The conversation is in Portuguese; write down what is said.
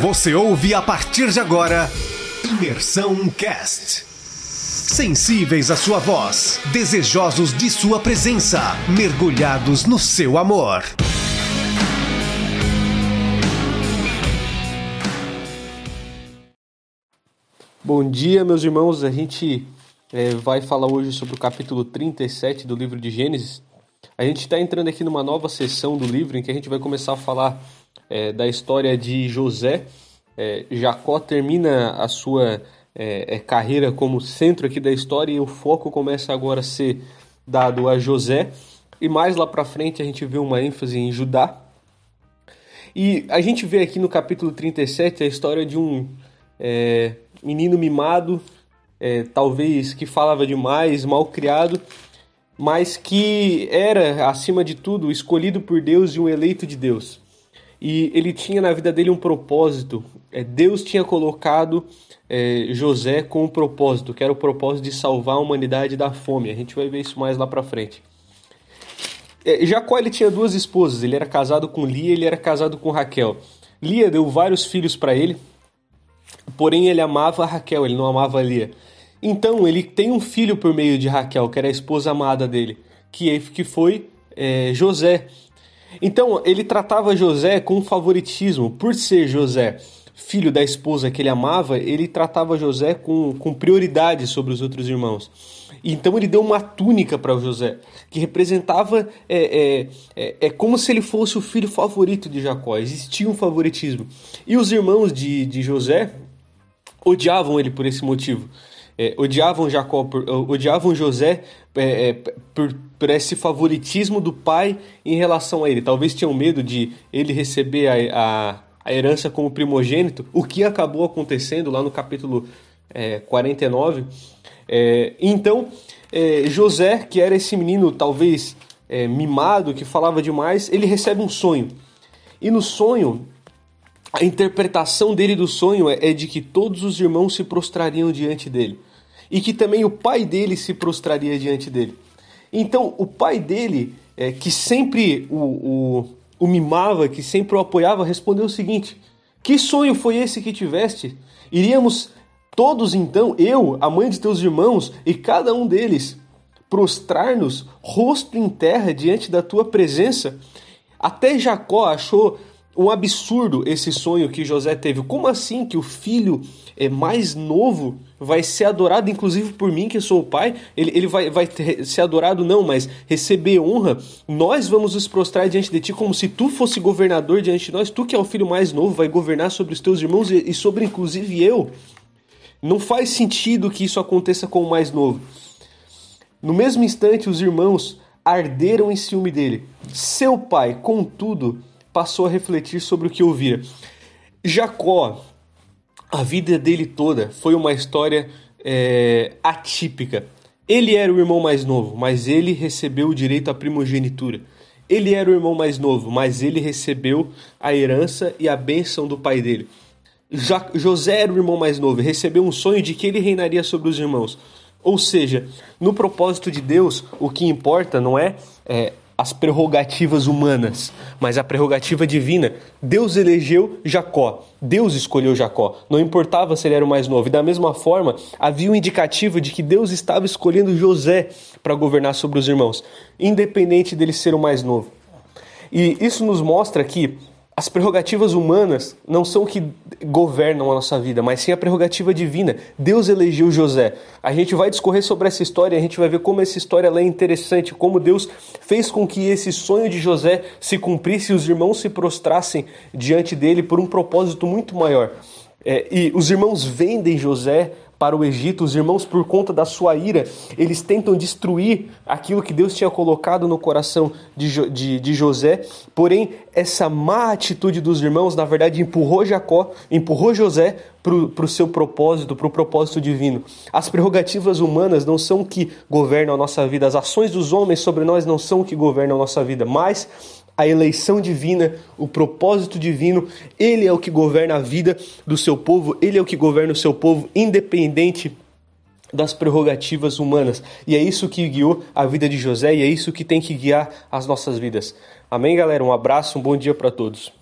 Você ouve a partir de agora Imersão Cast. Sensíveis à sua voz, desejosos de sua presença, mergulhados no seu amor. Bom dia, meus irmãos. A gente é, vai falar hoje sobre o capítulo 37 do livro de Gênesis. A gente está entrando aqui numa nova sessão do livro em que a gente vai começar a falar é, da história de José. É, Jacó termina a sua é, é, carreira como centro aqui da história e o foco começa agora a ser dado a José. E mais lá para frente a gente vê uma ênfase em Judá. E a gente vê aqui no capítulo 37 a história de um é, menino mimado, é, talvez que falava demais, mal criado, mas que era, acima de tudo, escolhido por Deus e um eleito de Deus e ele tinha na vida dele um propósito. É, Deus tinha colocado é, José com um propósito, que era o propósito de salvar a humanidade da fome. A gente vai ver isso mais lá para frente. É, Jacó ele tinha duas esposas, ele era casado com Lia, ele era casado com Raquel. Lia deu vários filhos para ele, porém ele amava Raquel, ele não amava Lia. Então ele tem um filho por meio de Raquel, que era a esposa amada dele, que, que foi é, José. Então, ele tratava José com favoritismo. Por ser José filho da esposa que ele amava, ele tratava José com, com prioridade sobre os outros irmãos. Então ele deu uma túnica para José, que representava é, é, é, é, como se ele fosse o filho favorito de Jacó. Existia um favoritismo. E os irmãos de, de José odiavam ele por esse motivo é, odiavam Jacó, odiavam José é, é, por, por esse favoritismo do pai em relação a ele. Talvez tinham medo de ele receber a, a, a herança como primogênito, o que acabou acontecendo lá no capítulo é, 49. É, então, é, José, que era esse menino talvez é, mimado, que falava demais, ele recebe um sonho. E no sonho, a interpretação dele do sonho é, é de que todos os irmãos se prostrariam diante dele e que também o pai dele se prostraria diante dele. Então, o pai dele, é, que sempre o, o, o mimava, que sempre o apoiava, respondeu o seguinte: Que sonho foi esse que tiveste? Iríamos todos então, eu, a mãe de teus irmãos e cada um deles, prostrar-nos rosto em terra diante da tua presença? Até Jacó achou um absurdo esse sonho que José teve. Como assim que o filho é mais novo vai ser adorado, inclusive por mim, que sou o pai? Ele, ele vai, vai ter, ser adorado, não, mas receber honra. Nós vamos nos prostrar diante de ti como se tu fosse governador diante de nós. Tu que é o filho mais novo, vai governar sobre os teus irmãos e, e sobre inclusive eu. Não faz sentido que isso aconteça com o mais novo. No mesmo instante, os irmãos arderam em ciúme dele. Seu pai, contudo, passou a refletir sobre o que ouvira. Jacó, a vida dele toda foi uma história é, atípica. Ele era o irmão mais novo, mas ele recebeu o direito à primogenitura. Ele era o irmão mais novo, mas ele recebeu a herança e a bênção do pai dele. José era o irmão mais novo, recebeu um sonho de que ele reinaria sobre os irmãos. Ou seja, no propósito de Deus, o que importa não é, é as prerrogativas humanas, mas a prerrogativa divina. Deus elegeu Jacó, Deus escolheu Jacó, não importava se ele era o mais novo. E da mesma forma, havia um indicativo de que Deus estava escolhendo José para governar sobre os irmãos, independente dele ser o mais novo. E isso nos mostra que as prerrogativas humanas não são o que governam a nossa vida, mas sim a prerrogativa divina. Deus elegeu José. A gente vai discorrer sobre essa história, a gente vai ver como essa história é interessante, como Deus fez com que esse sonho de José se cumprisse e os irmãos se prostrassem diante dele por um propósito muito maior. É, e os irmãos vendem José para o Egito, os irmãos, por conta da sua ira, eles tentam destruir aquilo que Deus tinha colocado no coração de, de, de José. Porém, essa má atitude dos irmãos, na verdade, empurrou Jacó, empurrou José para o seu propósito, para o propósito divino. As prerrogativas humanas não são o que governam a nossa vida, as ações dos homens sobre nós não são o que governam a nossa vida, mas a eleição divina, o propósito divino, ele é o que governa a vida do seu povo, ele é o que governa o seu povo, independente das prerrogativas humanas. E é isso que guiou a vida de José e é isso que tem que guiar as nossas vidas. Amém, galera? Um abraço, um bom dia para todos.